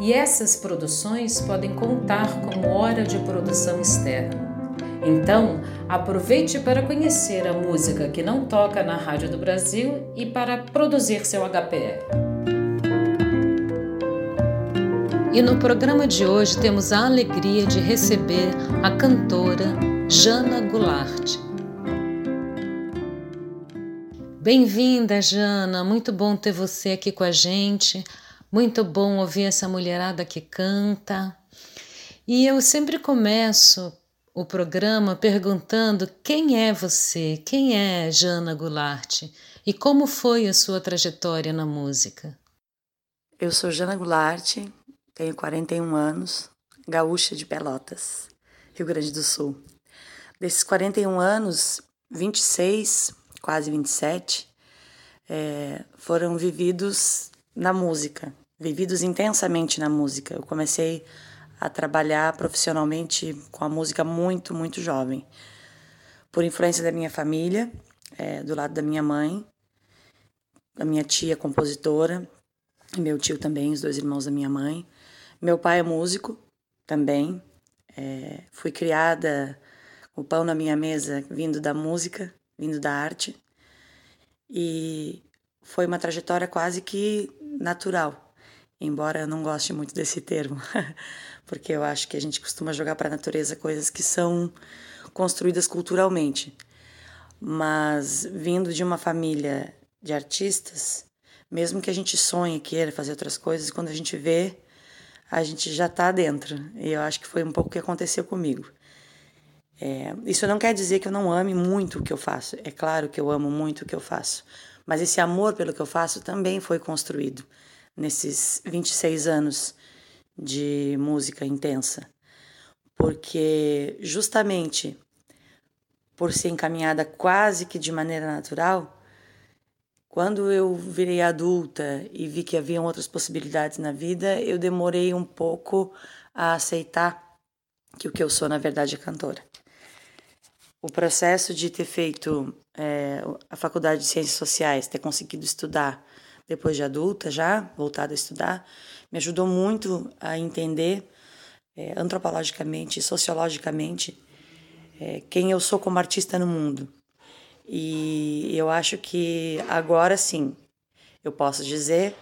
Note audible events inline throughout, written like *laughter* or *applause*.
e essas produções podem contar como hora de produção externa. Então, aproveite para conhecer a música que não toca na Rádio do Brasil e para produzir seu HPR. E no programa de hoje temos a alegria de receber a cantora Jana Goulart. Bem-vinda, Jana. Muito bom ter você aqui com a gente. Muito bom ouvir essa mulherada que canta. E eu sempre começo o programa perguntando quem é você, quem é Jana Goulart e como foi a sua trajetória na música. Eu sou Jana Goulart, tenho 41 anos, gaúcha de Pelotas, Rio Grande do Sul. Desses 41 anos, 26, quase 27, é, foram vividos na música vividos intensamente na música. Eu comecei a trabalhar profissionalmente com a música muito, muito jovem. Por influência da minha família, é, do lado da minha mãe, da minha tia compositora, meu tio também, os dois irmãos da minha mãe. Meu pai é músico também. É, fui criada o pão na minha mesa, vindo da música, vindo da arte. E foi uma trajetória quase que natural embora eu não goste muito desse termo, *laughs* porque eu acho que a gente costuma jogar para a natureza coisas que são construídas culturalmente. Mas vindo de uma família de artistas, mesmo que a gente sonhe queira fazer outras coisas, quando a gente vê, a gente já está dentro. E eu acho que foi um pouco o que aconteceu comigo. É, isso não quer dizer que eu não ame muito o que eu faço. É claro que eu amo muito o que eu faço. Mas esse amor pelo que eu faço também foi construído nesses 26 anos de música intensa. Porque justamente por ser encaminhada quase que de maneira natural, quando eu virei adulta e vi que haviam outras possibilidades na vida, eu demorei um pouco a aceitar que o que eu sou, na verdade, é cantora. O processo de ter feito é, a faculdade de Ciências Sociais, ter conseguido estudar depois de adulta já, voltada a estudar, me ajudou muito a entender é, antropologicamente sociologicamente é, quem eu sou como artista no mundo. E eu acho que agora sim eu posso dizer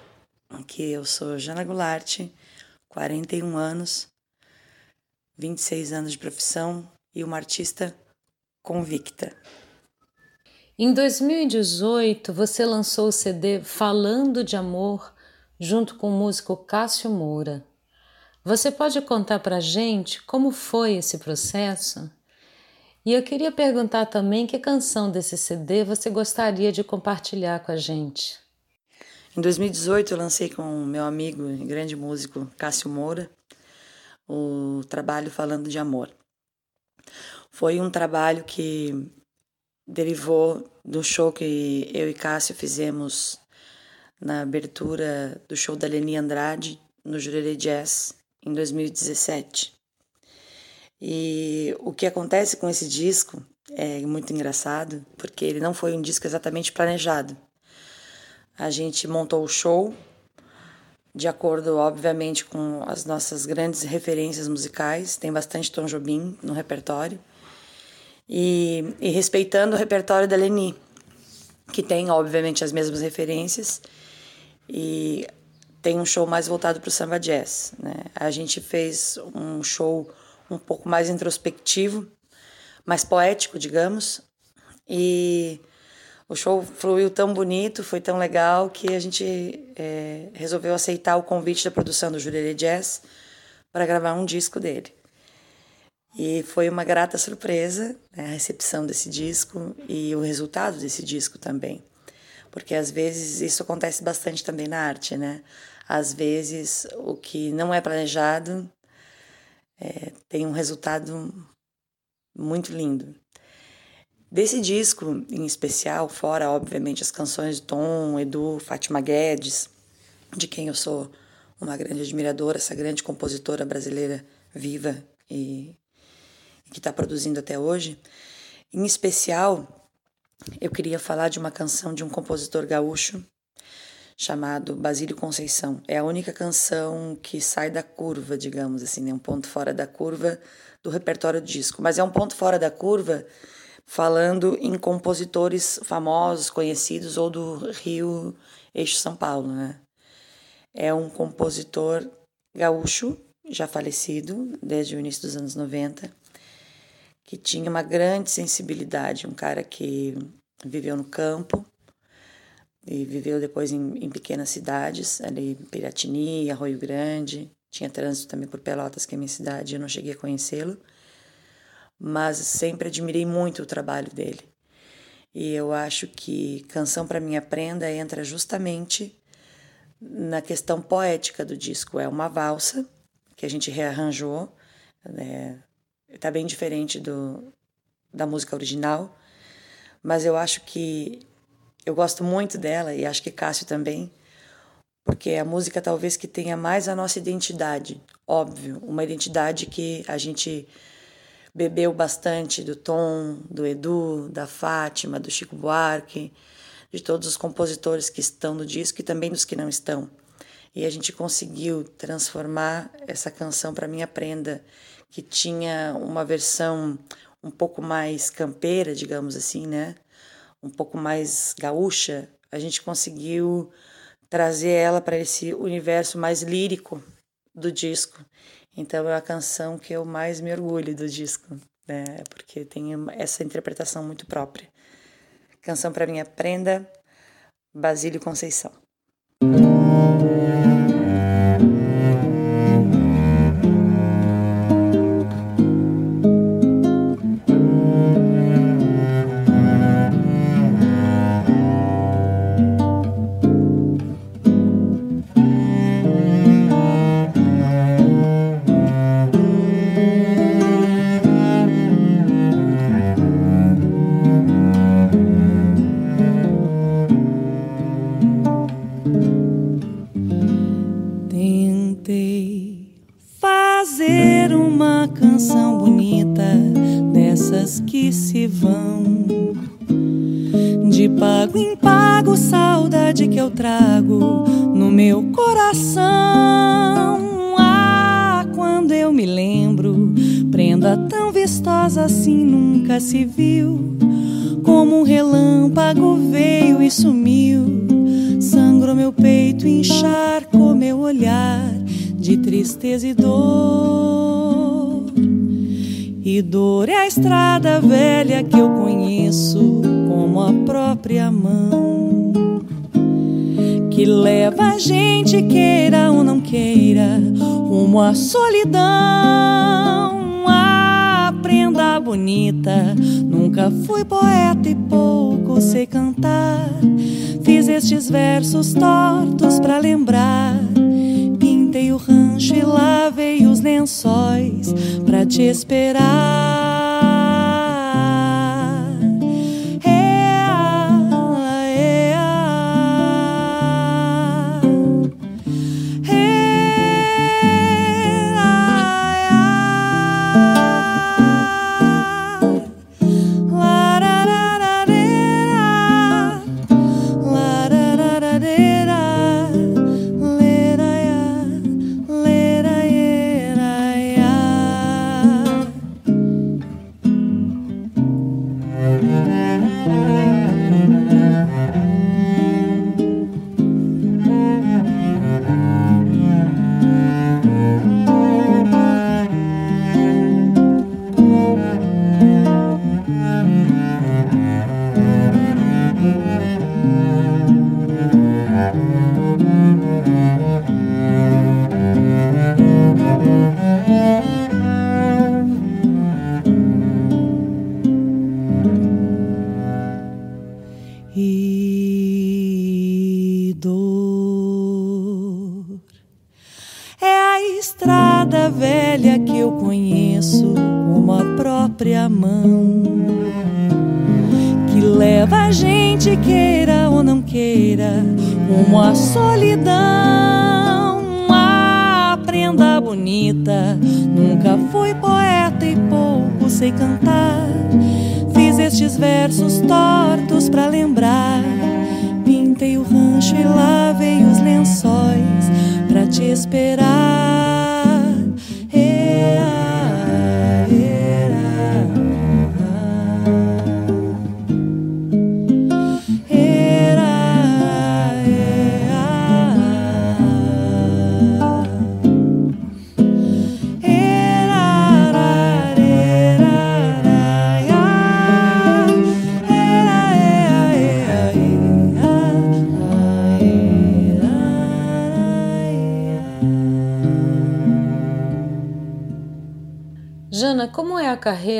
que eu sou Jana Goulart, 41 anos, 26 anos de profissão e uma artista convicta. Em 2018, você lançou o CD Falando de Amor junto com o músico Cássio Moura. Você pode contar para gente como foi esse processo? E eu queria perguntar também que canção desse CD você gostaria de compartilhar com a gente. Em 2018, eu lancei com meu amigo e grande músico Cássio Moura o trabalho Falando de Amor. Foi um trabalho que derivou do show que eu e Cássio fizemos na abertura do show da Leni Andrade no Jurerê Jazz em 2017. E o que acontece com esse disco é muito engraçado, porque ele não foi um disco exatamente planejado. A gente montou o show de acordo, obviamente, com as nossas grandes referências musicais. Tem bastante Tom Jobim no repertório e, e respeitando o repertório da Leni, que tem, obviamente, as mesmas referências e tem um show mais voltado para o samba jazz. Né? A gente fez um show um pouco mais introspectivo, mais poético, digamos, e o show fluiu tão bonito, foi tão legal que a gente é, resolveu aceitar o convite da produção do Jurerê Jazz para gravar um disco dele. E foi uma grata surpresa né, a recepção desse disco e o resultado desse disco também. Porque às vezes isso acontece bastante também na arte, né? Às vezes o que não é planejado é, tem um resultado muito lindo. Desse disco em especial, fora obviamente as canções de Tom, Edu, Fátima Guedes, de quem eu sou uma grande admiradora, essa grande compositora brasileira viva e, que está produzindo até hoje. Em especial, eu queria falar de uma canção de um compositor gaúcho chamado Basílio Conceição. É a única canção que sai da curva, digamos assim, né? um ponto fora da curva do repertório do disco. Mas é um ponto fora da curva falando em compositores famosos, conhecidos ou do Rio Eixo São Paulo, né? É um compositor gaúcho, já falecido desde o início dos anos 90, que tinha uma grande sensibilidade, um cara que viveu no campo e viveu depois em, em pequenas cidades, ali Piratini, Arroio Grande, tinha trânsito também por Pelotas, que é minha cidade, eu não cheguei a conhecê-lo mas sempre admirei muito o trabalho dele. E eu acho que Canção para Minha Prenda entra justamente na questão poética do disco. É uma valsa que a gente rearranjou, né? Tá bem diferente do, da música original, mas eu acho que eu gosto muito dela e acho que Cássio também, porque é a música talvez que tenha mais a nossa identidade, óbvio, uma identidade que a gente bebeu bastante do Tom, do Edu, da Fátima, do Chico Buarque, de todos os compositores que estão no disco e também dos que não estão. E a gente conseguiu transformar essa canção para minha prenda, que tinha uma versão um pouco mais campeira, digamos assim, né? Um pouco mais gaúcha. A gente conseguiu trazer ela para esse universo mais lírico do disco. Então é a canção que eu mais me orgulho do disco, né? Porque tem essa interpretação muito própria. Canção para minha prenda, Basílio Conceição. Se viu. Como um relâmpago veio e sumiu. Sangrou meu peito, encharcou meu olhar de tristeza e dor. E dor é a estrada velha que eu conheço como a própria mão. Que leva a gente, queira ou não queira, rumo à solidão prenda bonita. Nunca fui poeta e pouco sei cantar. Fiz estes versos tortos para lembrar. Pintei o rancho e lavei os lençóis para te esperar.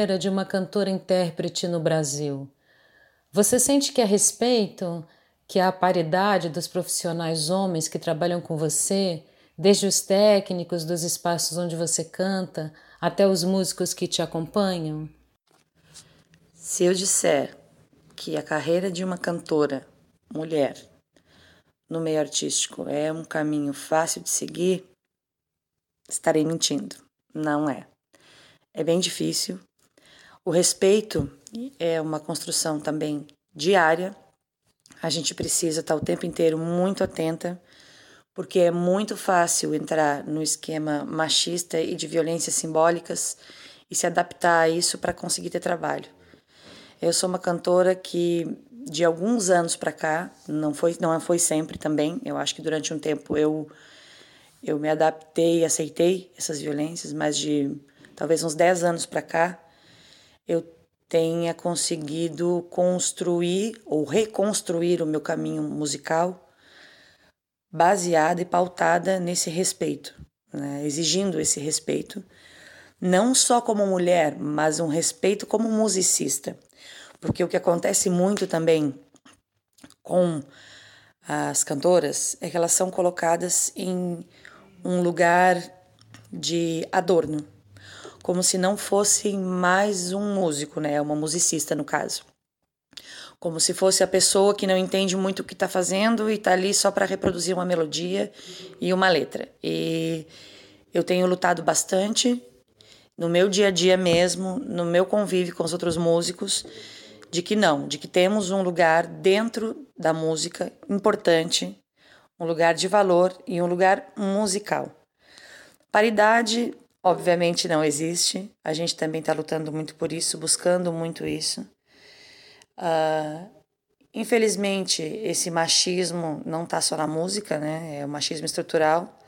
Carreira de uma cantora-intérprete no Brasil? Você sente que a respeito, que há paridade dos profissionais homens que trabalham com você, desde os técnicos dos espaços onde você canta até os músicos que te acompanham? Se eu disser que a carreira de uma cantora mulher no meio artístico é um caminho fácil de seguir, estarei mentindo. Não é é bem difícil. O respeito é uma construção também diária. A gente precisa estar o tempo inteiro muito atenta, porque é muito fácil entrar no esquema machista e de violências simbólicas e se adaptar a isso para conseguir ter trabalho. Eu sou uma cantora que de alguns anos para cá, não foi não foi sempre também, eu acho que durante um tempo eu eu me adaptei, aceitei essas violências, mas de talvez uns 10 anos para cá, eu tenha conseguido construir ou reconstruir o meu caminho musical baseada e pautada nesse respeito, né? exigindo esse respeito, não só como mulher, mas um respeito como musicista. Porque o que acontece muito também com as cantoras é que elas são colocadas em um lugar de adorno como se não fosse mais um músico, né? Uma musicista, no caso. Como se fosse a pessoa que não entende muito o que está fazendo e está ali só para reproduzir uma melodia e uma letra. E eu tenho lutado bastante no meu dia a dia mesmo, no meu convívio com os outros músicos, de que não, de que temos um lugar dentro da música importante, um lugar de valor e um lugar musical. Paridade Obviamente não existe. A gente também está lutando muito por isso, buscando muito isso. Uh, infelizmente, esse machismo não está só na música, né? É o machismo estrutural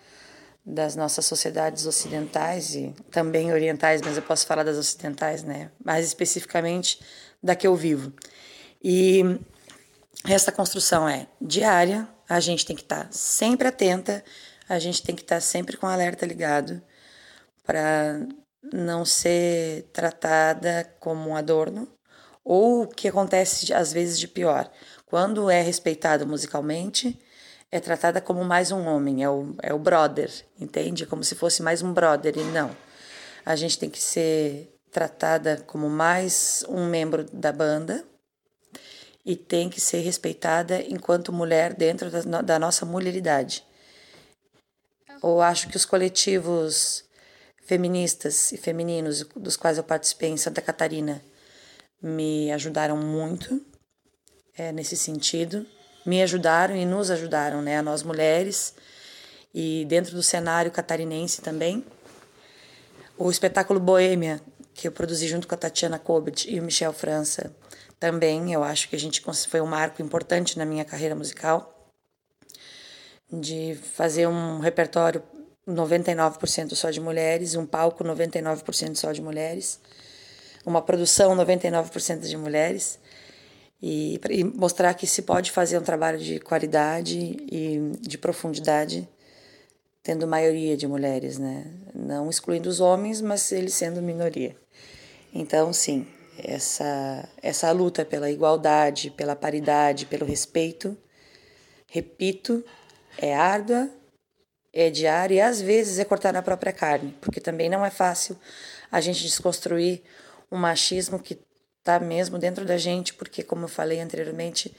das nossas sociedades ocidentais e também orientais, mas eu posso falar das ocidentais, né? Mais especificamente da que eu vivo. E essa construção é diária, a gente tem que estar tá sempre atenta, a gente tem que estar tá sempre com o alerta ligado para não ser tratada como um adorno, ou o que acontece às vezes de pior, quando é respeitada musicalmente, é tratada como mais um homem, é o, é o brother, entende? Como se fosse mais um brother, e não. A gente tem que ser tratada como mais um membro da banda e tem que ser respeitada enquanto mulher dentro da, da nossa mulheridade. Eu acho que os coletivos feministas e femininos dos quais eu participei em Santa Catarina me ajudaram muito é, nesse sentido. Me ajudaram e nos ajudaram, né, a nós mulheres e dentro do cenário catarinense também. O espetáculo Boêmia, que eu produzi junto com a Tatiana Kobet e o Michel França, também eu acho que a gente foi um marco importante na minha carreira musical de fazer um repertório 99% só de mulheres, um palco 99% só de mulheres, uma produção 99% de mulheres e, e, mostrar que se pode fazer um trabalho de qualidade e de profundidade tendo maioria de mulheres, né? Não excluindo os homens, mas eles sendo minoria. Então, sim, essa essa luta pela igualdade, pela paridade, pelo respeito, repito, é árdua, é diário e às vezes é cortar na própria carne, porque também não é fácil a gente desconstruir um machismo que está mesmo dentro da gente, porque, como eu falei anteriormente,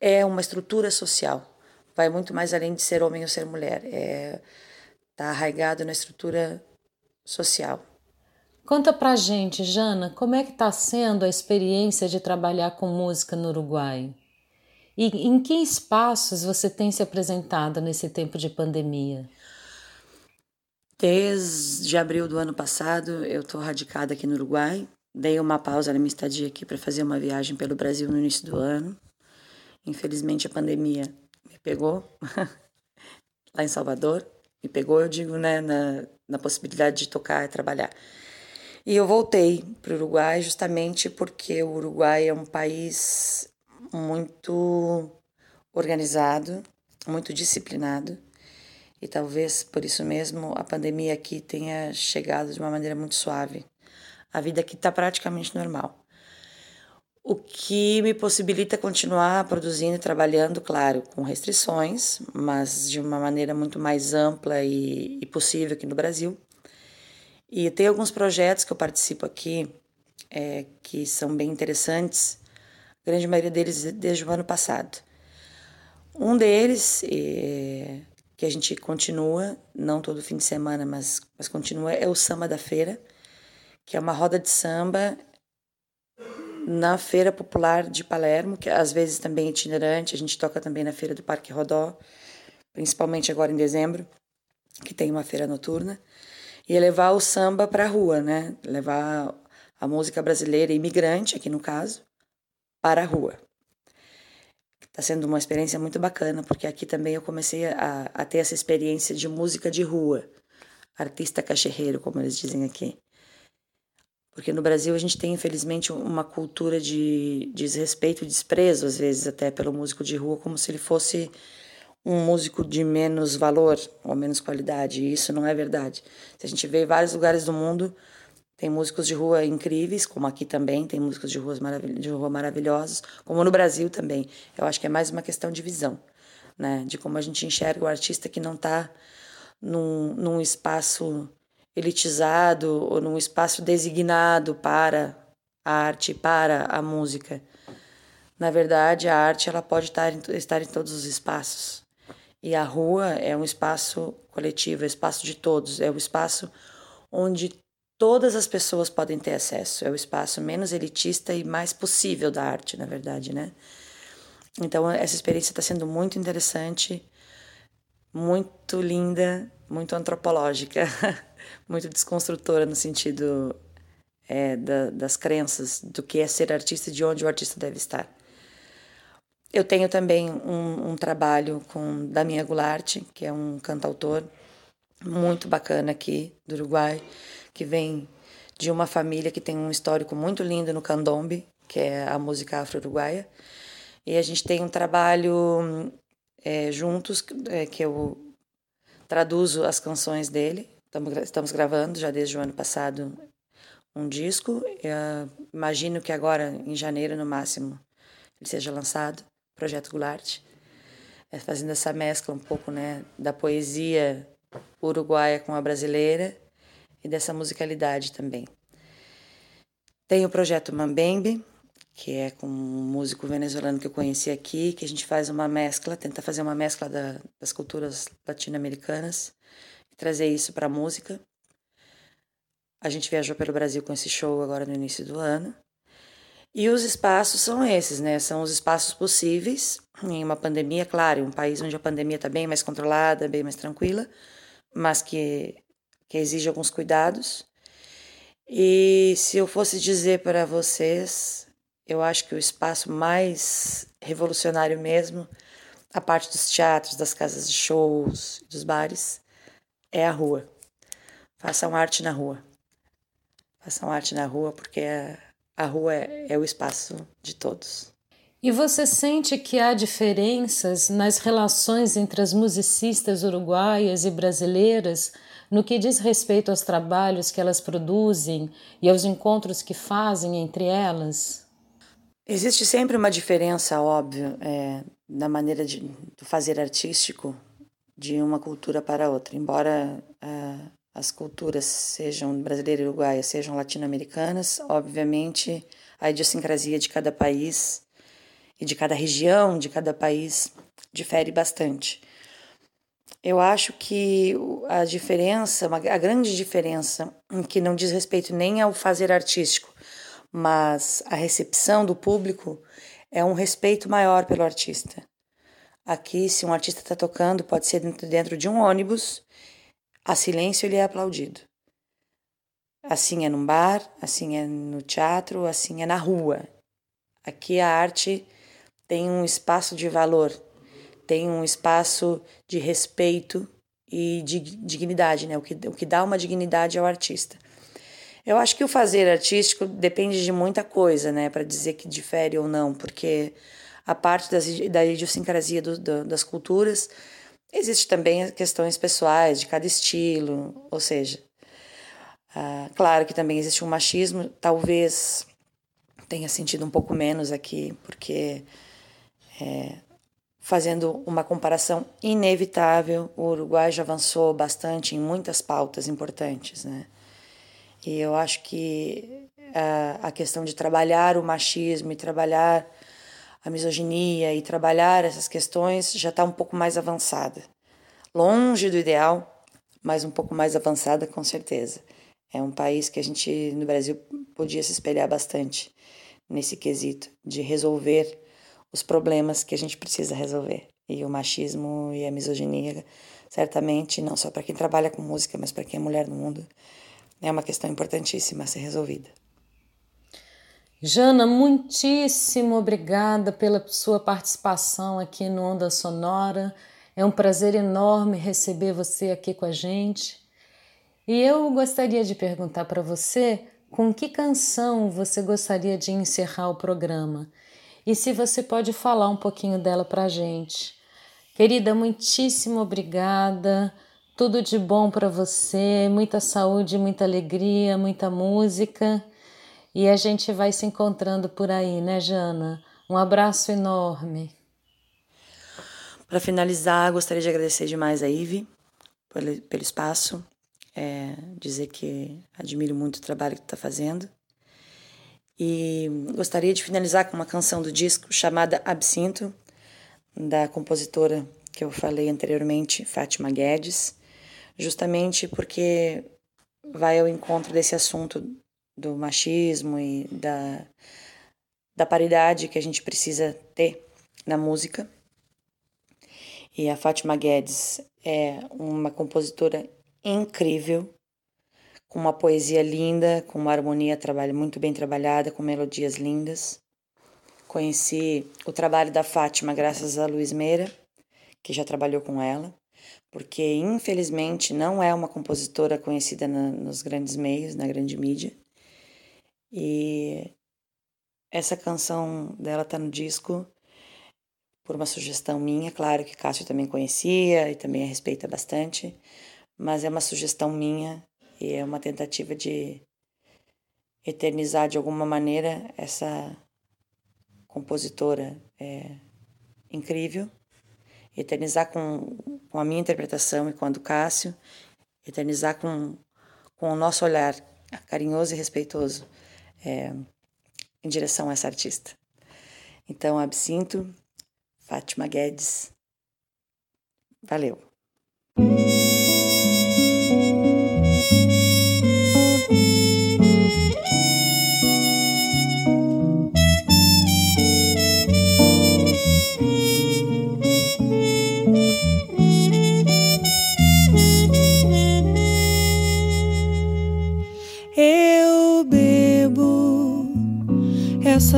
é uma estrutura social. Vai muito mais além de ser homem ou ser mulher. É tá arraigado na estrutura social. Conta pra gente, Jana, como é que está sendo a experiência de trabalhar com música no Uruguai? E em que espaços você tem se apresentado nesse tempo de pandemia? Desde abril do ano passado, eu estou radicada aqui no Uruguai. Dei uma pausa na minha estadia aqui para fazer uma viagem pelo Brasil no início do ano. Infelizmente, a pandemia me pegou *laughs* lá em Salvador. Me pegou, eu digo, né, na, na possibilidade de tocar e trabalhar. E eu voltei para o Uruguai justamente porque o Uruguai é um país muito organizado, muito disciplinado. E talvez por isso mesmo a pandemia aqui tenha chegado de uma maneira muito suave. A vida aqui está praticamente normal. O que me possibilita continuar produzindo e trabalhando, claro, com restrições, mas de uma maneira muito mais ampla e, e possível aqui no Brasil. E tem alguns projetos que eu participo aqui é, que são bem interessantes, a grande maioria deles desde o ano passado. Um deles, é, que a gente continua, não todo fim de semana, mas, mas continua, é o Samba da Feira, que é uma roda de samba na Feira Popular de Palermo, que às vezes também é itinerante, a gente toca também na Feira do Parque Rodó, principalmente agora em dezembro, que tem uma feira noturna e levar o samba para a rua, né? Levar a música brasileira imigrante, aqui no caso, para a rua. Está sendo uma experiência muito bacana, porque aqui também eu comecei a, a ter essa experiência de música de rua, artista cachorreiro, como eles dizem aqui. Porque no Brasil a gente tem, infelizmente, uma cultura de desrespeito e desprezo, às vezes, até pelo músico de rua, como se ele fosse um músico de menos valor ou menos qualidade. E isso não é verdade. Se a gente vê vários lugares do mundo, tem músicos de rua incríveis, como aqui também, tem músicos de, ruas maravil de rua maravilhosos, como no Brasil também. Eu acho que é mais uma questão de visão, né? de como a gente enxerga o artista que não está num, num espaço elitizado ou num espaço designado para a arte, para a música. Na verdade, a arte ela pode estar em, estar em todos os espaços. E a rua é um espaço coletivo, é um espaço de todos, é um espaço onde todas as pessoas podem ter acesso, é o espaço menos elitista e mais possível da arte, na verdade, né? Então, essa experiência está sendo muito interessante, muito linda, muito antropológica, *laughs* muito desconstrutora no sentido é, da, das crenças do que é ser artista e de onde o artista deve estar. Eu tenho também um, um trabalho com Damian Goulart, que é um cantautor muito bacana aqui do Uruguai, que vem de uma família que tem um histórico muito lindo no candombe, que é a música afro-uruguaia. E a gente tem um trabalho é, juntos, é, que eu traduzo as canções dele. Estamos, gravando já desde o ano passado um disco. Eu imagino que agora, em janeiro no máximo, ele seja lançado projeto Goulart, é fazendo essa mescla um pouco né, da poesia uruguaia com a brasileira e dessa musicalidade também. Tem o projeto Mambembe, que é com um músico venezuelano que eu conheci aqui, que a gente faz uma mescla, tenta fazer uma mescla da, das culturas latino-americanas e trazer isso para a música. A gente viajou pelo Brasil com esse show agora no início do ano. E os espaços são esses, né? São os espaços possíveis em uma pandemia, claro, um país onde a pandemia está bem mais controlada, bem mais tranquila, mas que, que exige alguns cuidados. E se eu fosse dizer para vocês, eu acho que o espaço mais revolucionário mesmo, a parte dos teatros, das casas de shows, dos bares, é a rua. Façam arte na rua. Façam arte na rua porque é a rua é, é o espaço de todos. E você sente que há diferenças nas relações entre as musicistas uruguaias e brasileiras no que diz respeito aos trabalhos que elas produzem e aos encontros que fazem entre elas? Existe sempre uma diferença, óbvio, é, na maneira de, do fazer artístico de uma cultura para outra. Embora uh, as culturas sejam brasileira e uruguaia, sejam latino-americanas, obviamente a idiosincrasia de cada país e de cada região, de cada país, difere bastante. Eu acho que a diferença, a grande diferença, que não diz respeito nem ao fazer artístico, mas a recepção do público, é um respeito maior pelo artista. Aqui, se um artista está tocando, pode ser dentro, de um ônibus, a silêncio ele é aplaudido. Assim é num bar, assim é no teatro, assim é na rua. Aqui a arte tem um espaço de valor, tem um espaço de respeito e de dignidade, né? O que, o que dá uma dignidade ao artista. Eu acho que o fazer artístico depende de muita coisa, né, para dizer que difere ou não, porque a parte das, da idiosincrasia do, do, das culturas existe também questões pessoais de cada estilo, ou seja, ah, claro que também existe um machismo, talvez tenha sentido um pouco menos aqui, porque é, fazendo uma comparação inevitável, o Uruguai já avançou bastante em muitas pautas importantes, né? E eu acho que a, a questão de trabalhar o machismo e trabalhar a misoginia e trabalhar essas questões já está um pouco mais avançada. Longe do ideal, mas um pouco mais avançada com certeza. É um país que a gente no Brasil podia se espelhar bastante nesse quesito de resolver os problemas que a gente precisa resolver. E o machismo e a misoginia, certamente, não só para quem trabalha com música, mas para quem é mulher no mundo, é uma questão importantíssima a ser resolvida. Jana, muitíssimo obrigada pela sua participação aqui no Onda Sonora. É um prazer enorme receber você aqui com a gente. E eu gostaria de perguntar para você com que canção você gostaria de encerrar o programa e se você pode falar um pouquinho dela para a gente. Querida, muitíssimo obrigada. Tudo de bom para você, muita saúde, muita alegria, muita música. E a gente vai se encontrando por aí, né, Jana? Um abraço enorme. Para finalizar, gostaria de agradecer demais a Ive pelo, espaço, é, dizer que admiro muito o trabalho que está fazendo e gostaria de finalizar com uma canção do disco chamada Absinto, da compositora que eu falei anteriormente, Fátima Guedes, justamente porque vai ao encontro desse assunto do machismo e da, da paridade que a gente precisa ter na música. E a Fátima Guedes é uma compositora incrível, com uma poesia linda, com uma harmonia muito bem trabalhada, com melodias lindas. Conheci o trabalho da Fátima graças a Luiz Meira, que já trabalhou com ela, porque infelizmente não é uma compositora conhecida na, nos grandes meios, na grande mídia. E essa canção dela está no disco por uma sugestão minha, claro que Cássio também conhecia e também a respeita bastante, mas é uma sugestão minha e é uma tentativa de eternizar de alguma maneira essa compositora é, incrível, eternizar com, com a minha interpretação e com a do Cássio, eternizar com, com o nosso olhar carinhoso e respeitoso é, em direção a essa artista. Então, Absinto, Fátima Guedes, valeu.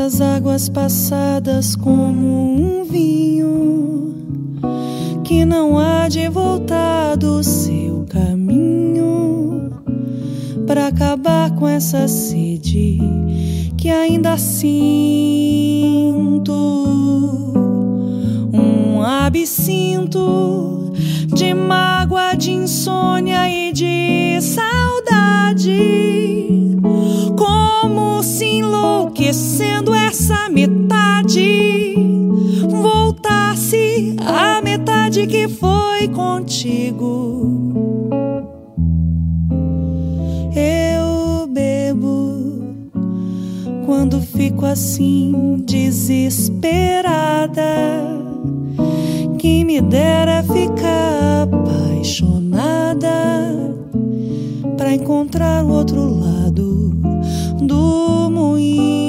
Essas águas passadas como um vinho que não há de voltar do seu caminho para acabar com essa sede que ainda sinto. Um absinto de mágoa, de insônia e de que foi contigo. Eu bebo quando fico assim desesperada. Quem me dera ficar apaixonada para encontrar o outro lado do moinho.